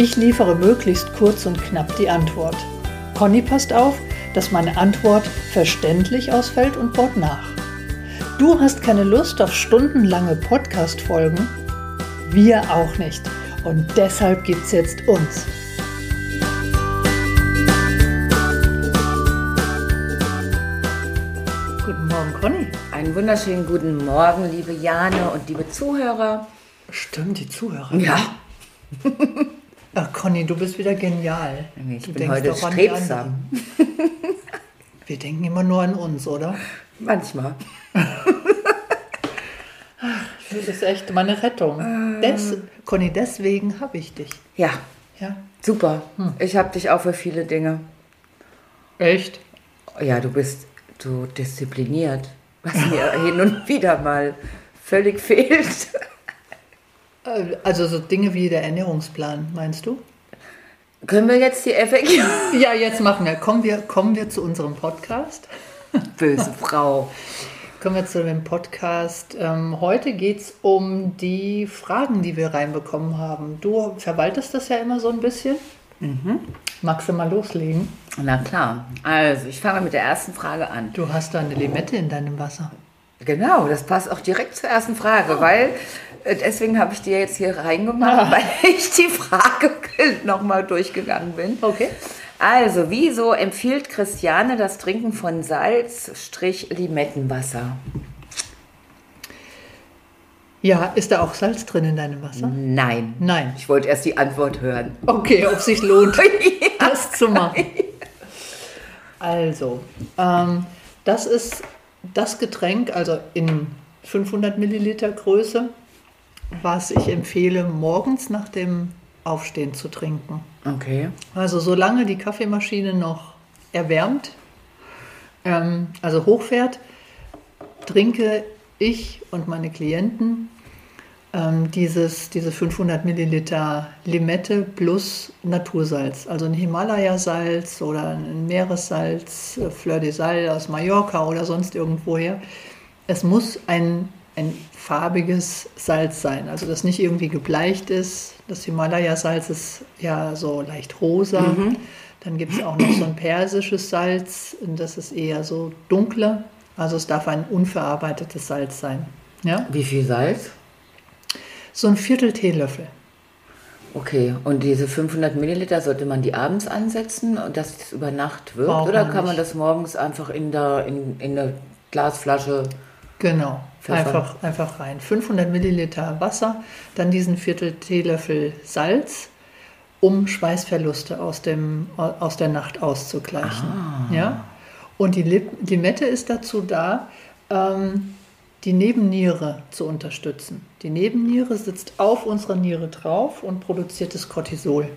Ich liefere möglichst kurz und knapp die Antwort. Conny passt auf, dass meine Antwort verständlich ausfällt und baut nach. Du hast keine Lust auf stundenlange Podcast-Folgen? Wir auch nicht. Und deshalb gibt's jetzt uns. Guten Morgen, Conny. Einen wunderschönen guten Morgen, liebe Jane und liebe Zuhörer. Stimmt, die Zuhörer. Ja, Ach, Conny, du bist wieder genial. ich du bin heute strebsam. Wir denken immer nur an uns, oder? Manchmal. Das ist echt meine Rettung. Des, Conny, deswegen habe ich dich. Ja, Ja. super. Ich habe dich auch für viele Dinge. Echt? Ja, du bist so diszipliniert, was mir hin und wieder mal völlig fehlt. Äh, Also so Dinge wie der Ernährungsplan, meinst du? Können wir jetzt die FAQ? Ja, jetzt machen wir. Kommen wir, kommen wir zu unserem Podcast. Böse Frau. Kommen wir zu dem Podcast. Ähm, heute geht es um die Fragen, die wir reinbekommen haben. Du verwaltest das ja immer so ein bisschen. Magst du mal loslegen? Na klar. Also, ich fange mit der ersten Frage an. Du hast da eine Limette in deinem Wasser. Genau, das passt auch direkt zur ersten Frage, weil äh, deswegen habe ich dir jetzt hier reingemacht, weil ich die Frage nochmal durchgegangen bin. Okay. Also, wieso empfiehlt Christiane das Trinken von Salz-Limettenwasser? Ja, ist da auch Salz drin in deinem Wasser? Nein. Nein. Ich wollte erst die Antwort hören. Okay, ob sich lohnt, das zu machen. Also, ähm, das ist das Getränk, also in 500 Milliliter Größe, was ich empfehle, morgens nach dem Aufstehen zu trinken. Okay. Also solange die Kaffeemaschine noch erwärmt, ähm, also hochfährt, trinke ich und meine Klienten ähm, dieses, diese 500 Milliliter Limette plus Natursalz. Also ein Himalaya-Salz oder ein Meeressalz, äh, Fleur de Sal aus Mallorca oder sonst irgendwoher. Es muss ein, ein farbiges Salz sein, also das nicht irgendwie gebleicht ist. Das Himalaya-Salz ist ja so leicht rosa. Dann gibt es auch noch so ein persisches Salz, das ist eher so dunkler. Also es darf ein unverarbeitetes Salz sein. Ja? Wie viel Salz? So ein Viertel Teelöffel. Okay, und diese 500 Milliliter, sollte man die abends ansetzen und dass es über Nacht wirkt? Braucht Oder man kann man nicht. das morgens einfach in der, in, in der Glasflasche Genau. Einfach, einfach rein. 500 Milliliter Wasser, dann diesen Viertel Teelöffel Salz, um Schweißverluste aus, dem, aus der Nacht auszugleichen. Ja? Und die Lip Limette ist dazu da, ähm, die Nebenniere zu unterstützen. Die Nebenniere sitzt auf unserer Niere drauf und produziert das Cortisol.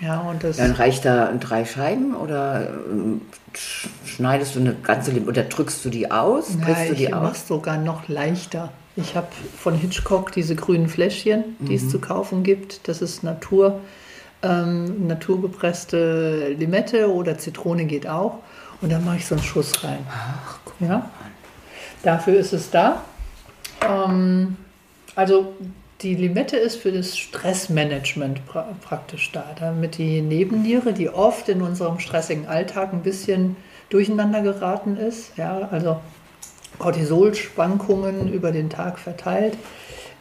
Ja, und das Dann reicht da drei Scheiben oder ähm, sch- schneidest du eine ganze Lim oder drückst du die aus? Ja, du ich die mache es sogar noch leichter. Ich habe von Hitchcock diese grünen Fläschchen, die es zu kaufen gibt. Das ist Natur, ähm, naturgepresste Limette oder Zitrone geht auch. Und dann mache ich so einen Schuss rein. Ach, guck. Ja? Dafür ist es da. Ähm, also die Limette ist für das Stressmanagement pra praktisch da, damit die Nebenniere, die oft in unserem stressigen Alltag ein bisschen durcheinander geraten ist, ja, also Cortisolschwankungen über den Tag verteilt,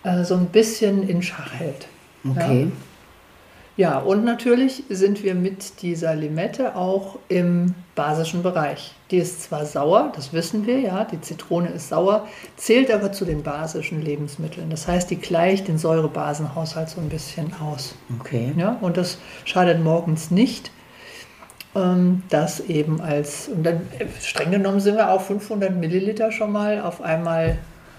äh, so ein bisschen in Schach hält. Okay. Ja, und natürlich sind wir mit dieser Limette auch im basischen Bereich. Die ist zwar sauer, das wissen wir, ja, die Zitrone ist sauer, zählt aber zu den basischen Lebensmitteln. Das heißt, die gleicht den Säurebasenhaushalt so ein bisschen aus. Okay. Ja, und das schadet morgens nicht. Ähm, das eben als, und dann äh, streng genommen sind wir auf 500 Milliliter schon mal auf einmal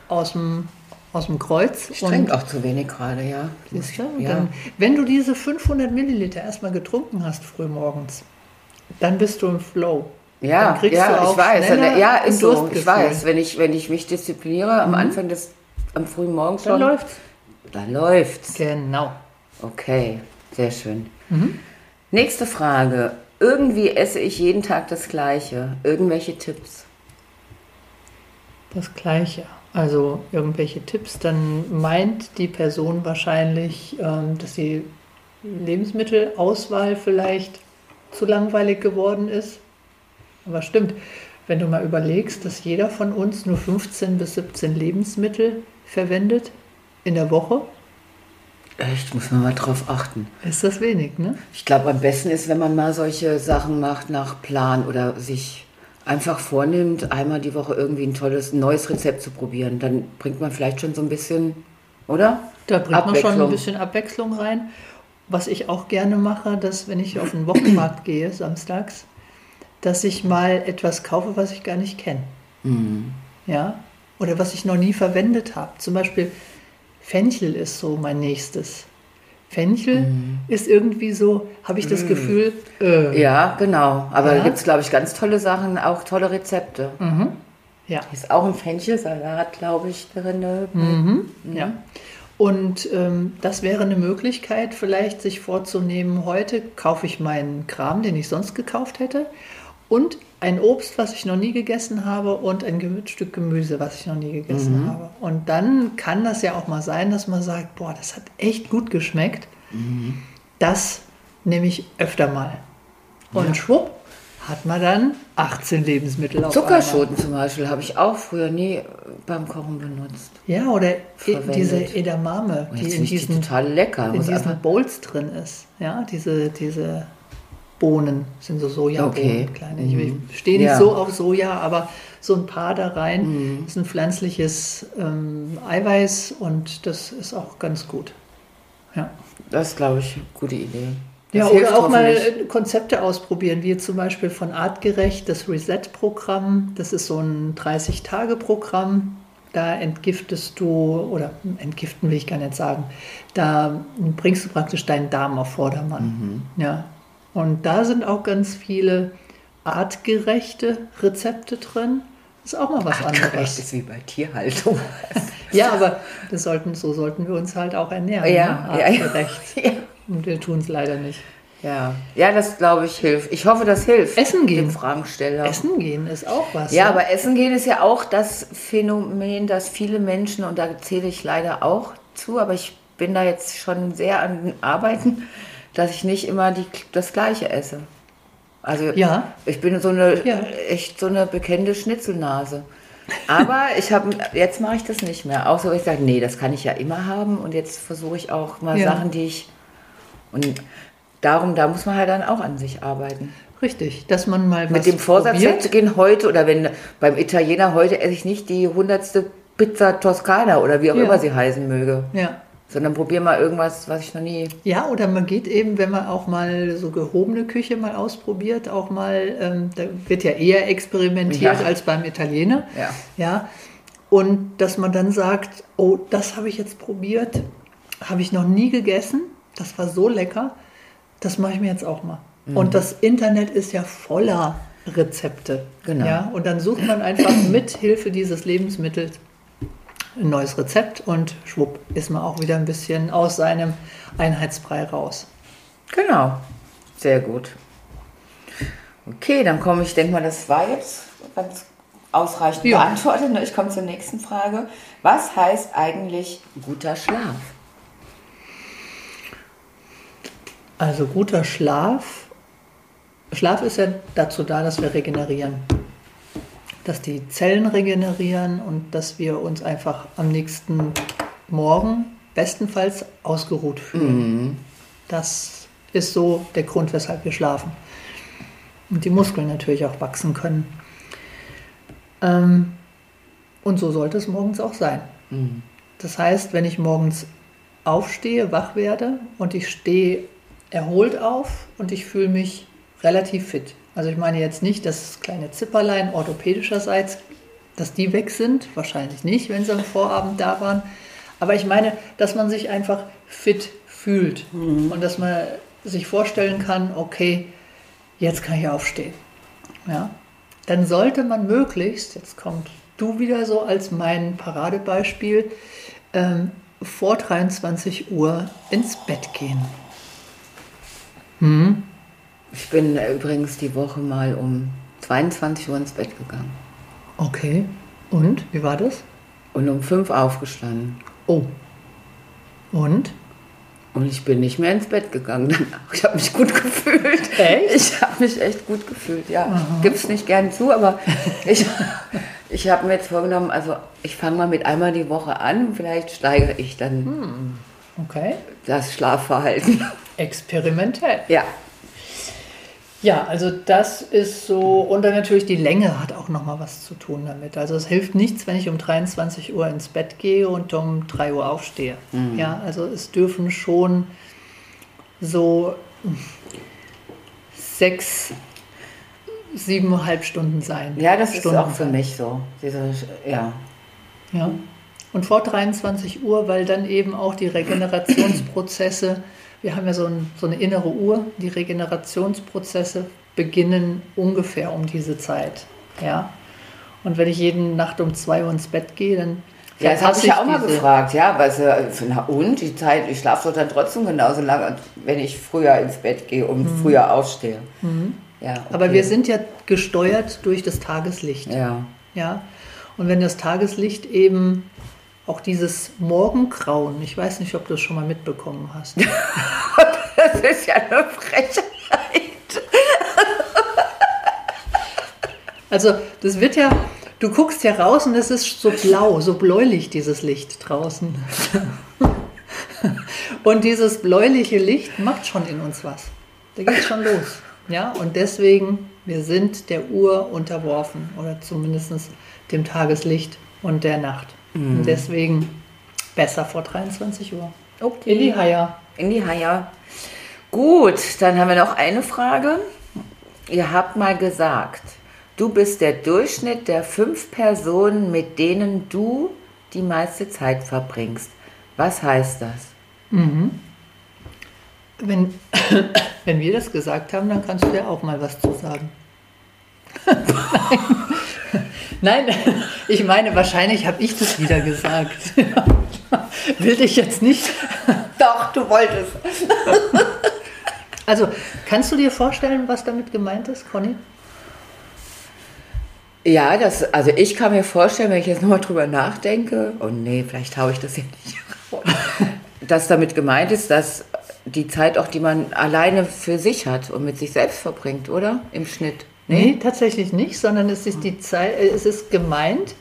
aus dem aus dem Kreuz. Ich trinke auch zu wenig gerade, ja. Siehst du? Ja. Dann, wenn du diese 500 Milliliter erstmal getrunken hast frühmorgens, dann bist du im Flow. Ja, dann kriegst ja, du auch ich weiß. schneller Ja, ist so. Ich. Mhm. weiß. Wenn ich, wenn ich mich diszipliniere am Anfang des, am frühen Morgens Dann schon, läuft's. dann läuft's. Genau. Okay, sehr schön. Nächste Frage. Irgendwie esse ich jeden Tag das Gleiche. Irgendwelche Tipps? Das Gleiche. Also irgendwelche Tipps, dann meint die Person wahrscheinlich, ähm, dass die Lebensmittelauswahl vielleicht zu langweilig geworden ist. Aber stimmt, wenn du mal überlegst, dass jeder von uns nur 15 bis 17 Lebensmittel verwendet in der Woche, Echt, muss man mal drauf achten. ist das wenig, ne? Ich glaube, am besten ist, wenn man mal solche Sachen macht nach Plan oder sich einfach vornimmt, einmal die Woche irgendwie ein tolles neues Rezept zu probieren. Dann bringt man vielleicht schon so ein bisschen, oder? Da bringt man schon ein bisschen Abwechslung rein. Was ich auch gerne mache, dass wenn ich auf den Wochenmarkt gehe, samstags, dass ich mal etwas kaufe, was ich gar nicht kenne. Mhm. Ja? Oder was ich noch nie verwendet habe. Zum Beispiel Fenchel ist so mein nächstes. Fenchel Mhm. ist irgendwie so, habe ich das Gefühl, äh, Ja, genau. Aber Ja. da gibt es, glaube ich, ganz tolle Sachen, auch tolle Rezepte. ja. Ist auch ein Fenchelsalat, glaube ich, drin. Mhm. Ja. Und ähm, das wäre eine Möglichkeit, vielleicht sich vorzunehmen, heute kaufe ich meinen Kram, den ich sonst gekauft hätte, und ein Obst, was ich noch nie gegessen habe, und ein Stück Gemüse, was ich noch nie gegessen habe. Und dann kann das ja auch mal sein, dass man sagt, boah, das hat echt gut geschmeckt. Das nehme ich öfter mal. Und schwupp, hat man dann 18 Lebensmittel auf. Zuckerschoten zum Beispiel habe ich auch früher nie beim Kochen benutzt. Ja, oder Verwendet. diese Edamame, Und die in ich die diesen, total lecker. in diesen Bowls drin ist. Ja, diese, diese Bohnen sind so Sojabohnen, Okay. kleine. Ich, Mhm. ich stehe nicht Ja. so auf Soja, aber so ein paar da rein Mhm. ist ein pflanzliches ähm, Eiweiß und das ist auch ganz gut. Ja. das ist, glaube ich, eine gute Idee. Das Ja, oder auch mal Konzepte ausprobieren, wie zum Beispiel von Artgerecht das Reset-Programm. Das ist so ein 30-Tage-Programm. Da entgiftest du, oder entgiften will ich gar nicht sagen, da bringst du praktisch deinen Darm auf Vordermann. Ja. Und da sind auch ganz viele artgerechte Rezepte drin. Das ist auch mal was Artgerecht anderes. ist wie bei Tierhaltung. Ja, aber das sollten, so sollten wir uns halt auch ernähren. Ja, ne? ja, ja. artgerecht. ja. Und wir tun es leider nicht. Ja, ja, das glaube ich hilft. Ich hoffe, das hilft. Essen gehen. Dem Fragensteller. Essen gehen ist auch was. Ja, ne? aber Essen gehen ist ja auch das Phänomen, dass viele Menschen, und da zähle ich leider auch zu, aber ich bin da jetzt schon sehr an Arbeiten, dass ich nicht immer die, das Gleiche esse. Also Ja. ich bin so eine Ja. echt so eine bekannte Schnitzelnase. Aber ich habe jetzt mache ich das nicht mehr. So, weil ich sage, nee, das kann ich ja immer haben und jetzt versuche ich auch mal Ja. Sachen, die ich und darum, da muss man halt dann auch an sich arbeiten. Richtig, dass man mal Mit was dem Vorsatz zu gehen heute oder wenn beim Italiener heute esse ich nicht die hundertste Pizza Toskana oder wie auch Ja. immer sie heißen möge, Ja. Sondern probier mal irgendwas, was ich noch nie. ja, oder man geht eben, wenn man auch mal so gehobene Küche mal ausprobiert, auch mal, ähm, da wird ja eher experimentiert Ja. als beim Italiener. Ja. ja. Und dass man dann sagt, oh, das habe ich jetzt probiert, habe ich noch nie gegessen, das war so lecker, das mache ich mir jetzt auch mal. Mhm. Und das Internet ist ja voller Rezepte. Genau. Ja? Und dann sucht man einfach mit Hilfe dieses Lebensmittels ein neues Rezept und schwupp ist man auch wieder ein bisschen aus seinem Einheitsbrei raus. Genau, sehr gut. Okay, dann komme ich, denke mal, das war jetzt ganz ausreichend Ja. beantwortet. ne? Ich komme zur nächsten Frage. Was heißt eigentlich guter Schlaf? Also guter Schlaf. Schlaf ist ja dazu da, dass wir regenerieren. Dass die Zellen regenerieren und dass wir uns einfach am nächsten Morgen bestenfalls ausgeruht fühlen. Das ist so der Grund, weshalb wir schlafen. Und die Muskeln natürlich auch wachsen können. Ähm, und so sollte es morgens auch sein. Das heißt, wenn ich morgens aufstehe, wach werde und ich stehe erholt auf und ich fühle mich relativ fit. Also ich meine jetzt nicht das kleine Zipperlein orthopädischerseits dass die weg sind. Wahrscheinlich nicht, wenn sie am Vorabend da waren. Aber ich meine, dass man sich einfach fit fühlt mhm. und dass man sich vorstellen kann, okay, jetzt kann ich aufstehen. Ja? Dann sollte man möglichst, jetzt kommt du wieder so als mein Paradebeispiel, ähm, vor 23 Uhr ins Bett gehen. Hm? Ich bin übrigens die Woche mal um 22 Uhr ins Bett gegangen. Okay. Und? Wie war das? Und um 5 aufgestanden. Oh. Und? Und ich bin nicht mehr ins Bett gegangen Ich habe mich gut gefühlt. Echt? Ich habe mich echt gut gefühlt, ja. Gibt es nicht gern zu, aber ich, ich habe mir jetzt vorgenommen, also ich fange mal mit einmal die Woche an. Vielleicht steigere ich dann hm. okay. das Schlafverhalten. Experimentell. Ja. Ja, also das ist so, und dann natürlich die Länge hat auch nochmal was zu tun damit. Also es hilft nichts, wenn ich um 23 Uhr ins Bett gehe und um 3 Uhr aufstehe. Mhm. Ja, also es dürfen schon so sechs, siebeneinhalb Stunden sein. Ja, das Stunden ist auch für mich so. Diese, ja. ja. Und vor 23 Uhr, weil dann eben auch die Regenerationsprozesse wir haben ja so, ein, so, eine innere Uhr, die Regenerationsprozesse beginnen ungefähr um diese Zeit. Ja? Und wenn ich jeden Nacht um zwei Uhr ins Bett gehe, dann. Ja, das habe ich ja auch mal gefragt, ja, weil na und die Zeit, ich schlafe doch dann trotzdem genauso lange, wenn ich früher ins Bett gehe und mhm. früher aufstehe. Mhm. Ja, okay. Aber wir sind ja gesteuert durch das Tageslicht. Ja. Ja. Und wenn das Tageslicht eben auch dieses Morgengrauen, ich weiß nicht, ob du es schon mal mitbekommen hast. das ist ja eine Frechheit. Also das wird ja, du guckst ja raus und es ist so blau, so bläulich dieses Licht draußen. Und dieses bläuliche Licht macht schon in uns was. Da geht es schon los. Ja, und deswegen, wir sind der Uhr unterworfen oder zumindest dem Tageslicht und der Nacht. Mhm. Und deswegen besser vor 23 Uhr. Okay. In die Haier. In die Haier. Gut, dann haben wir noch eine Frage. Ihr habt mal gesagt, du bist der Durchschnitt der fünf Personen, mit denen du die meiste Zeit verbringst. Was heißt das? Mhm. Wenn, wenn wir das gesagt haben, dann kannst du ja auch mal was zu sagen. Nein, ich meine, wahrscheinlich habe ich das wieder gesagt. Will ich jetzt nicht. Doch, du wolltest. Also, kannst du dir vorstellen, was damit gemeint ist, Conny? Ja, das, also ich kann mir vorstellen, wenn ich jetzt nochmal drüber nachdenke, oh nee, vielleicht haue ich das ja nicht dass damit gemeint ist, dass die Zeit auch, die man alleine für sich hat und mit sich selbst verbringt, oder? Im Schnitt. Nee? tatsächlich nicht, sondern es ist die Zeit, äh, es ist gemeint,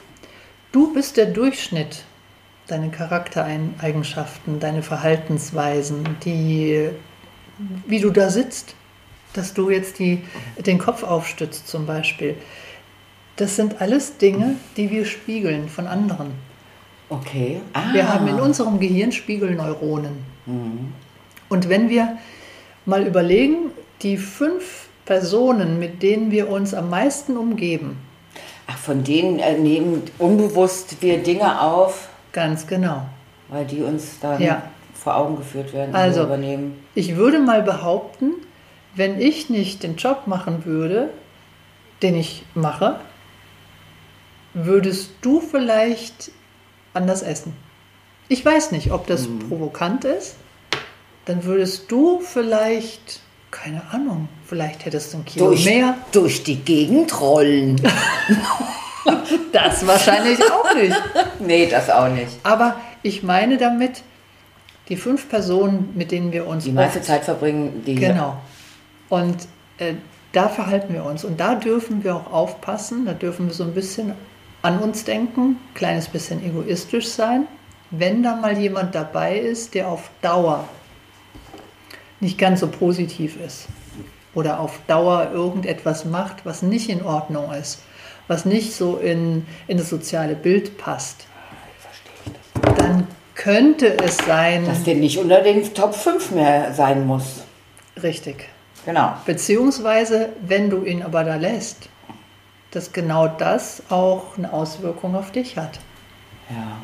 du bist der Durchschnitt deine Charaktereigenschaften, deine Verhaltensweisen, die, wie du da sitzt, dass du jetzt die, den Kopf aufstützt zum Beispiel. Das sind alles Dinge, die wir spiegeln von anderen. Okay. Ah. Wir haben in unserem Gehirn Spiegelneuronen. Mhm. Und wenn wir mal überlegen, die fünf Personen, mit denen wir uns am meisten umgeben. Ach, von denen äh, nehmen unbewusst wir Dinge auf. Ganz genau. Weil die uns dann ja. vor Augen geführt werden. Also, übernehmen. ich würde mal behaupten, wenn ich nicht den Job machen würde, den ich mache, würdest du vielleicht anders essen. Ich weiß nicht, ob das hm. provokant ist. Dann würdest du vielleicht keine Ahnung, vielleicht hättest du ein Kilo durch, mehr. Durch die Gegend rollen. das wahrscheinlich auch nicht. Nee, das auch nicht. Aber ich meine damit, die fünf Personen, mit denen wir uns. Die meiste Zeit verbringen, die. Genau. Und äh, da verhalten wir uns. Und da dürfen wir auch aufpassen, da dürfen wir so ein bisschen an uns denken, kleines bisschen egoistisch sein. Wenn da mal jemand dabei ist, der auf Dauer nicht ganz so positiv ist oder auf Dauer irgendetwas macht, was nicht in Ordnung ist, was nicht so in, in das soziale Bild passt, dann könnte es sein, dass der nicht unter den Top 5 mehr sein muss. Richtig. Genau. Beziehungsweise, wenn du ihn aber da lässt, dass genau das auch eine Auswirkung auf dich hat. Ja.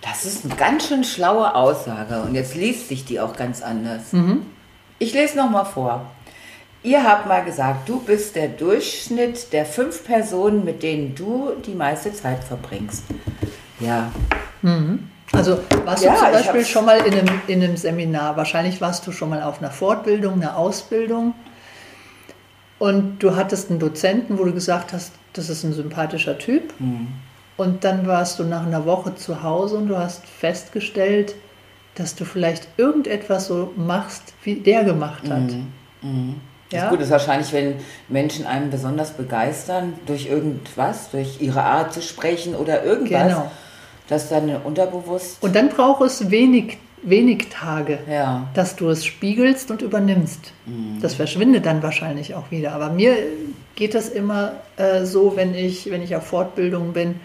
Das ist eine ganz schön schlaue Aussage und jetzt liest sich die auch ganz anders. Mhm. Ich lese noch mal vor. Ihr habt mal gesagt, du bist der Durchschnitt der fünf Personen, mit denen du die meiste Zeit verbringst. Ja. Also warst Ja, du zum Beispiel schon mal in einem, in einem Seminar, wahrscheinlich warst du schon mal auf einer Fortbildung, einer Ausbildung und du hattest einen Dozenten, wo du gesagt hast, das ist ein sympathischer Typ und dann warst du nach einer Woche zu Hause und du hast festgestellt, dass du vielleicht irgendetwas so machst, wie der gemacht hat. Das Ja? ist gut, ist wahrscheinlich, wenn Menschen einen besonders begeistern durch irgendwas, durch ihre Art zu sprechen oder irgendwas, Genau. dass dann unterbewusst. Und dann braucht es wenig, wenig Tage. Ja. dass du es spiegelst und übernimmst. Das verschwindet dann wahrscheinlich auch wieder. Aber mir geht das immer äh, so, wenn ich, wenn ich auf Fortbildung bin,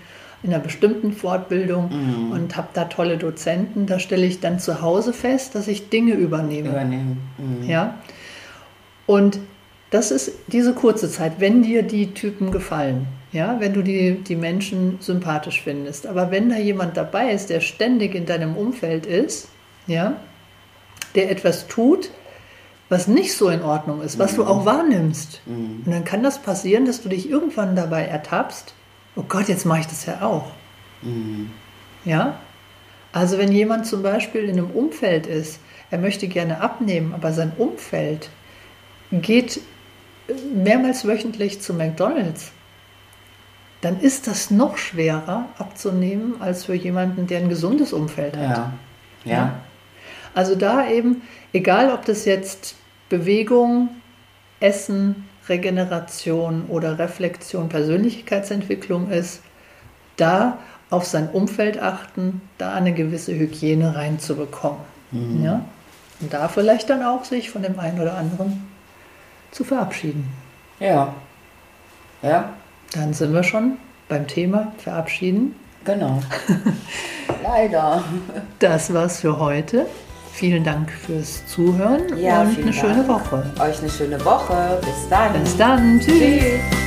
in einer bestimmten Fortbildung und habe da tolle Dozenten, da stelle ich dann zu Hause fest, dass ich Dinge übernehme. Übernehmen. Mhm. Ja? Und das ist diese kurze Zeit, wenn dir die Typen gefallen, ja, wenn du die, die Menschen sympathisch findest. Aber wenn da jemand dabei ist, der ständig in deinem Umfeld ist, ja, der etwas tut, was nicht so in Ordnung ist, was du auch wahrnimmst. Und dann kann das passieren, dass du dich irgendwann dabei ertappst, oh Gott, jetzt mache ich das ja auch. Ja? Also wenn jemand zum Beispiel in einem Umfeld ist, er möchte gerne abnehmen, aber sein Umfeld geht mehrmals wöchentlich zu McDonald's, dann ist das noch schwerer abzunehmen als für jemanden, der ein gesundes Umfeld hat. Ja. Ja. Also da eben, egal ob das jetzt Bewegung, Essen, Regeneration oder Reflexion, Persönlichkeitsentwicklung ist, da auf sein Umfeld achten, da eine gewisse Hygiene reinzubekommen. Ja? Und da vielleicht dann auch sich von dem einen oder anderen zu verabschieden. Ja. Ja. Dann sind wir schon beim Thema Verabschieden. Genau. Leider. Das war's für heute. Vielen Dank fürs Zuhören Ja, und eine schöne Dank. Woche. Euch eine schöne Woche. Bis dann. Bis dann. Tschüss. Tschüss.